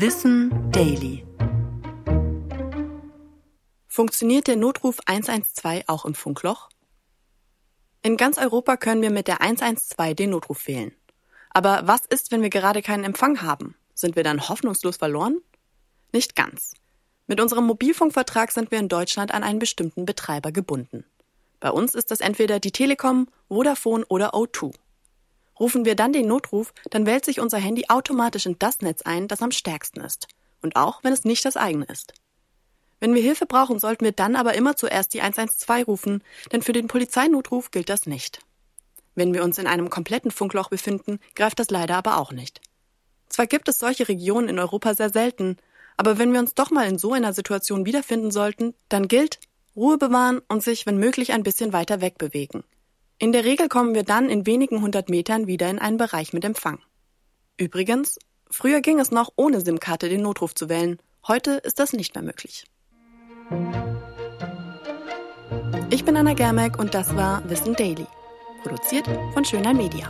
Wissen Daily. Funktioniert der Notruf 112 auch im Funkloch? In ganz Europa können wir mit der 112 den Notruf wählen. Aber was ist, wenn wir gerade keinen Empfang haben? Sind wir dann hoffnungslos verloren? Nicht ganz. Mit unserem Mobilfunkvertrag sind wir in Deutschland an einen bestimmten Betreiber gebunden. Bei uns ist das entweder die Telekom, Vodafone oder O2. Rufen wir dann den Notruf, dann wählt sich unser Handy automatisch in das Netz ein, das am stärksten ist. Und auch, wenn es nicht das eigene ist. Wenn wir Hilfe brauchen, sollten wir dann aber immer zuerst die 112 rufen, denn für den Polizeinotruf gilt das nicht. Wenn wir uns in einem kompletten Funkloch befinden, greift das leider aber auch nicht. Zwar gibt es solche Regionen in Europa sehr selten, aber wenn wir uns doch mal in so einer Situation wiederfinden sollten, dann gilt Ruhe bewahren und sich, wenn möglich, ein bisschen weiter wegbewegen. In der Regel kommen wir dann in wenigen hundert Metern wieder in einen Bereich mit Empfang. Übrigens, früher ging es noch ohne SIM-Karte den Notruf zu wählen. Heute ist das nicht mehr möglich. Ich bin Anna Germeck und das war Wissen Daily, produziert von Schönlein Media.